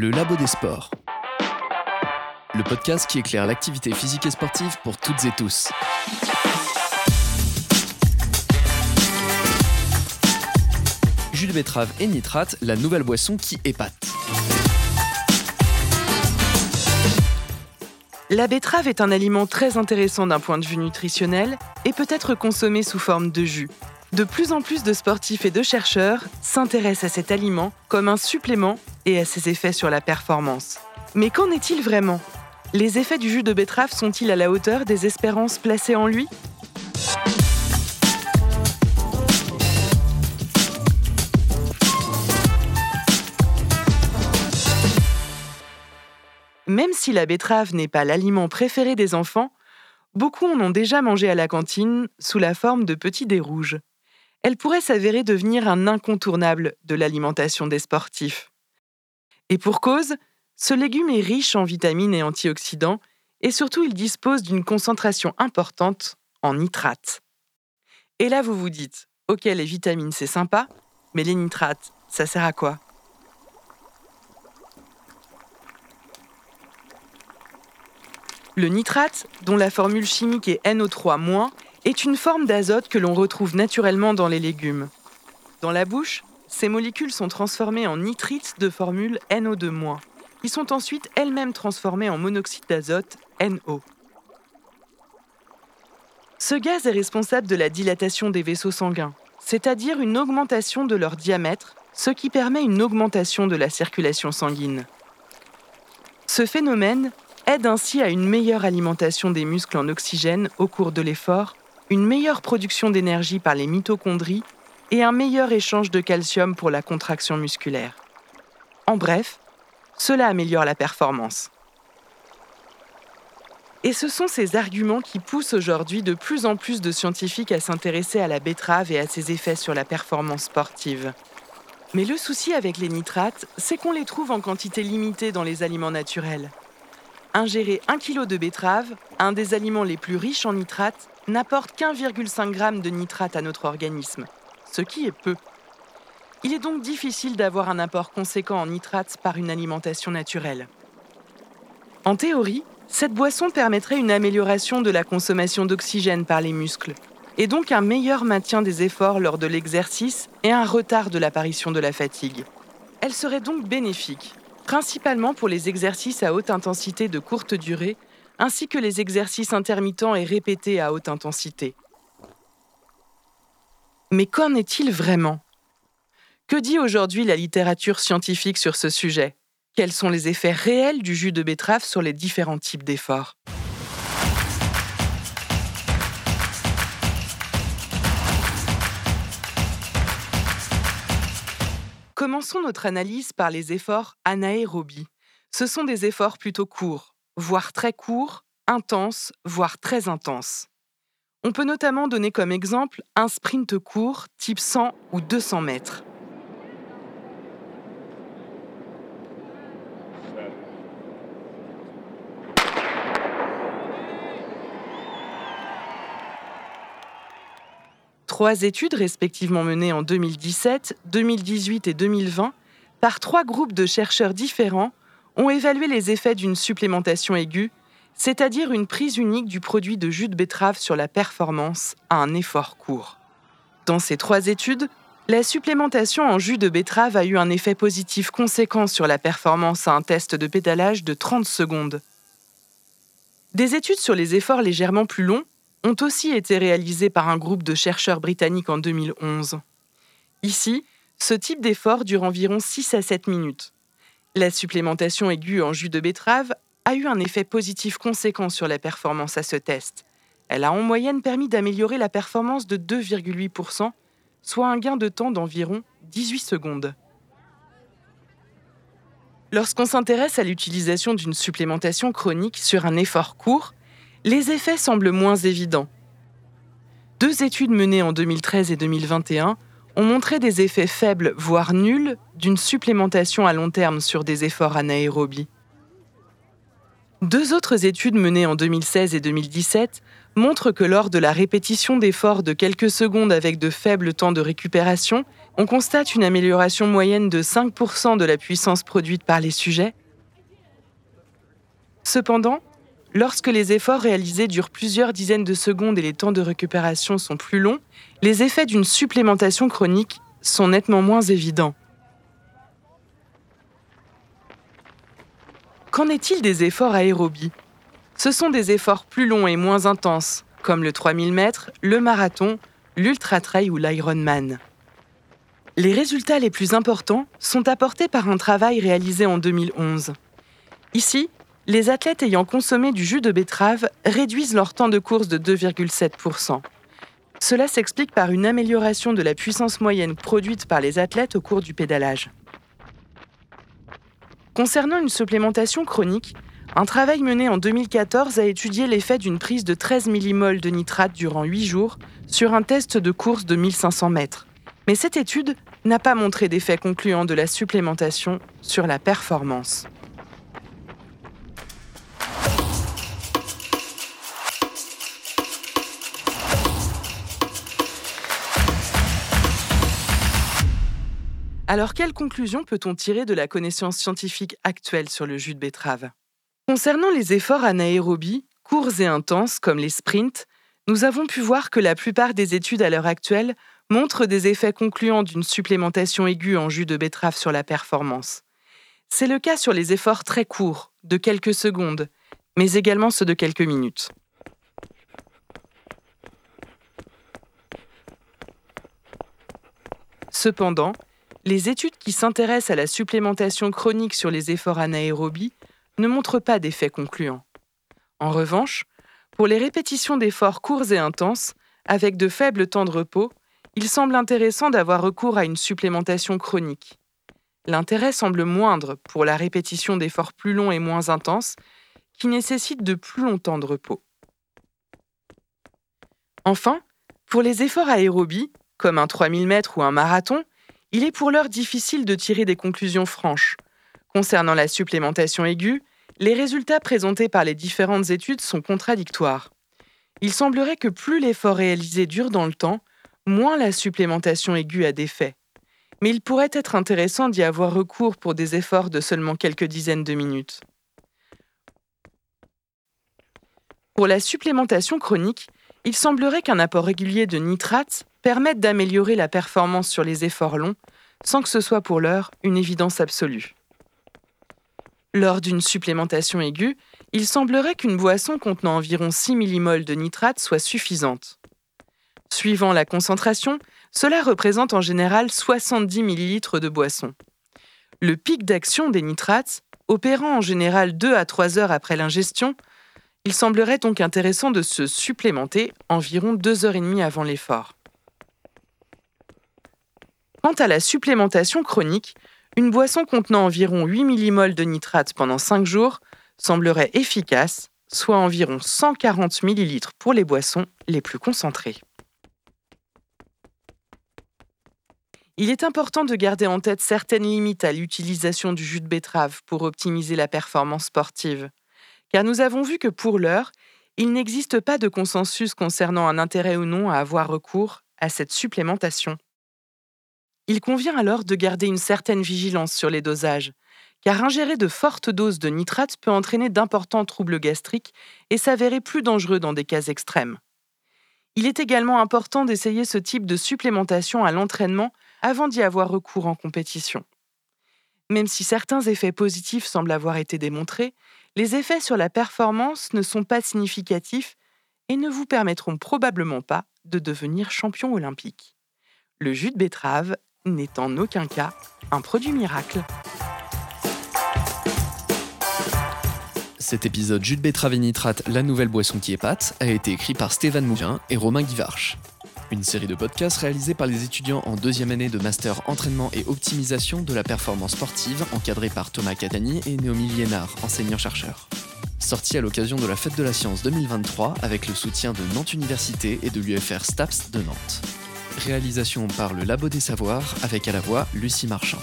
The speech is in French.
Le Labo des Sports. Le podcast qui éclaire l'activité physique et sportive pour toutes et tous. Jus de betterave et nitrate, la nouvelle boisson qui épate. La betterave est un aliment très intéressant d'un point de vue nutritionnel et peut être consommé sous forme de jus. De plus en plus de sportifs et de chercheurs s'intéressent à cet aliment comme un supplément et à ses effets sur la performance. Mais qu'en est-il vraiment? Les effets du jus de betterave sont-ils à la hauteur des espérances placées en lui? Même si la betterave n'est pas l'aliment préféré des enfants, beaucoup en ont déjà mangé à la cantine sous la forme de petits dés rouges. Elle pourrait s'avérer devenir un incontournable de l'alimentation des sportifs. Et pour cause, ce légume est riche en vitamines et antioxydants, et surtout il dispose d'une concentration importante en nitrates. Et là vous vous dites, ok les vitamines c'est sympa, mais les nitrates, ça sert à quoi? Le nitrate, dont la formule chimique est NO3-, est une forme d'azote que l'on retrouve naturellement dans les légumes. Dans la bouche, ces molécules sont transformées en nitrites de formule NO2-, qui sont ensuite elles-mêmes transformées en monoxyde d'azote, NO. Ce gaz est responsable de la dilatation des vaisseaux sanguins, c'est-à-dire une augmentation de leur diamètre, ce qui permet une augmentation de la circulation sanguine. Ce phénomène aide ainsi à une meilleure alimentation des muscles en oxygène au cours de l'effort, une meilleure production d'énergie par les mitochondries et un meilleur échange de calcium pour la contraction musculaire. En bref, cela améliore la performance. Et ce sont ces arguments qui poussent aujourd'hui de plus en plus de scientifiques à s'intéresser à la betterave et à ses effets sur la performance sportive. Mais le souci avec les nitrates, c'est qu'on les trouve en quantité limitée dans les aliments naturels. Ingérer 1 kg de betterave, un des aliments les plus riches en nitrates, n'apporte qu'1,5 g de nitrate à notre organisme, ce qui est peu. Il est donc difficile d'avoir un apport conséquent en nitrates par une alimentation naturelle. En théorie, cette boisson permettrait une amélioration de la consommation d'oxygène par les muscles, et donc un meilleur maintien des efforts lors de l'exercice et un retard de l'apparition de la fatigue. Elle serait donc bénéfique, principalement pour les exercices à haute intensité de courte durée, ainsi que les exercices intermittents et répétés à haute intensité. Mais qu'en est-il vraiment? Que dit aujourd'hui la littérature scientifique sur ce sujet? Quels sont les effets réels du jus de betterave sur les différents types d'efforts? Commençons notre analyse par les efforts anaérobies. Ce sont des efforts plutôt courts, voire très courts, intenses, voire très intenses. On peut notamment donner comme exemple un sprint court type 100 ou 200 mètres. Trois études respectivement menées en 2017, 2018 et 2020 par trois groupes de chercheurs différents ont évalué les effets d'une supplémentation aiguë, c'est-à-dire une prise unique du produit de jus de betterave sur la performance à un effort court. Dans ces trois études, la supplémentation en jus de betterave a eu un effet positif conséquent sur la performance à un test de pédalage de 30 secondes. Des études sur les efforts légèrement plus longs ont aussi été réalisés par un groupe de chercheurs britanniques en 2011. Ici, ce type d'effort dure environ 6 à 7 minutes. La supplémentation aiguë en jus de betterave a eu un effet positif conséquent sur la performance à ce test. Elle a en moyenne permis d'améliorer la performance de 2,8%, soit un gain de temps d'environ 18 secondes. Lorsqu'on s'intéresse à l'utilisation d'une supplémentation chronique sur un effort court, les effets semblent moins évidents. Deux études menées en 2013 et 2021 ont montré des effets faibles, voire nuls, d'une supplémentation à long terme sur des efforts anaérobies. Deux autres études menées en 2016 et 2017 montrent que lors de la répétition d'efforts de quelques secondes avec de faibles temps de récupération, on constate une amélioration moyenne de 5% de la puissance produite par les sujets. Cependant, lorsque les efforts réalisés durent plusieurs dizaines de secondes et les temps de récupération sont plus longs, les effets d'une supplémentation chronique sont nettement moins évidents. Qu'en est-il des efforts aérobies? Ce sont des efforts plus longs et moins intenses, comme le 3000 mètres, le marathon, l'ultra-trail ou l'Ironman. Les résultats les plus importants sont apportés par un travail réalisé en 2011. Ici, les athlètes ayant consommé du jus de betterave réduisent leur temps de course de 2,7%. Cela s'explique par une amélioration de la puissance moyenne produite par les athlètes au cours du pédalage. Concernant une supplémentation chronique, un travail mené en 2014 a étudié l'effet d'une prise de 13 millimoles de nitrate durant 8 jours sur un test de course de 1500 mètres. Mais cette étude n'a pas montré d'effet concluant de la supplémentation sur la performance. Alors, quelle conclusion peut-on tirer de la connaissance scientifique actuelle sur le jus de betterave? Concernant les efforts anaérobies, courts et intenses comme les sprints, nous avons pu voir que la plupart des études à l'heure actuelle montrent des effets concluants d'une supplémentation aiguë en jus de betterave sur la performance. C'est le cas sur les efforts très courts, de quelques secondes, mais également ceux de quelques minutes. Cependant, les études qui s'intéressent à la supplémentation chronique sur les efforts anaérobies ne montrent pas d'effets concluants. En revanche, pour les répétitions d'efforts courts et intenses, avec de faibles temps de repos, il semble intéressant d'avoir recours à une supplémentation chronique. L'intérêt semble moindre pour la répétition d'efforts plus longs et moins intenses, qui nécessitent de plus longtemps de repos. Enfin, pour les efforts aérobies, comme un 3000 mètres ou un marathon, il est pour l'heure difficile de tirer des conclusions franches. Concernant la supplémentation aiguë, les résultats présentés par les différentes études sont contradictoires. Il semblerait que plus l'effort réalisé dure dans le temps, moins la supplémentation aiguë a d'effet. Mais il pourrait être intéressant d'y avoir recours pour des efforts de seulement quelques dizaines de minutes. Pour la supplémentation chronique, il semblerait qu'un apport régulier de nitrate permette d'améliorer la performance sur les efforts longs, sans que ce soit pour l'heure une évidence absolue. Lors d'une supplémentation aiguë, il semblerait qu'une boisson contenant environ 6 millimoles de nitrate soit suffisante. Suivant la concentration, cela représente en général 70 ml de boisson. Le pic d'action des nitrates, opérant en général 2 à 3 heures après l'ingestion, il semblerait donc intéressant de se supplémenter environ 2 heures et demie avant l'effort. Quant à la supplémentation chronique, une boisson contenant environ 8 millimoles de nitrate pendant 5 jours semblerait efficace, soit environ 140 ml pour les boissons les plus concentrées. Il est important de garder en tête certaines limites à l'utilisation du jus de betterave pour optimiser la performance sportive, car nous avons vu que pour l'heure, il n'existe pas de consensus concernant un intérêt ou non à avoir recours à cette supplémentation. Il convient alors de garder une certaine vigilance sur les dosages, car ingérer de fortes doses de nitrate peut entraîner d'importants troubles gastriques et s'avérer plus dangereux dans des cas extrêmes. Il est également important d'essayer ce type de supplémentation à l'entraînement avant d'y avoir recours en compétition. Même si certains effets positifs semblent avoir été démontrés, les effets sur la performance ne sont pas significatifs et ne vous permettront probablement pas de devenir champion olympique. Le jus de betterave n'est en aucun cas un produit miracle. Cet épisode Jus de la nouvelle boisson qui épate, a été écrit par Stéphane Mouvin et Romain Guivarch. Une série de podcasts réalisés par les étudiants en deuxième année de master entraînement et optimisation de la performance sportive, encadrés par Thomas Catani et Naomi Liénard, enseignants-chercheurs. Sorti à l'occasion de la Fête de la Science 2023 avec le soutien de Nantes Université et de l'UFR STAPS de Nantes. Réalisation par le Labo des Savoirs avec à la voix Lucie Marchand.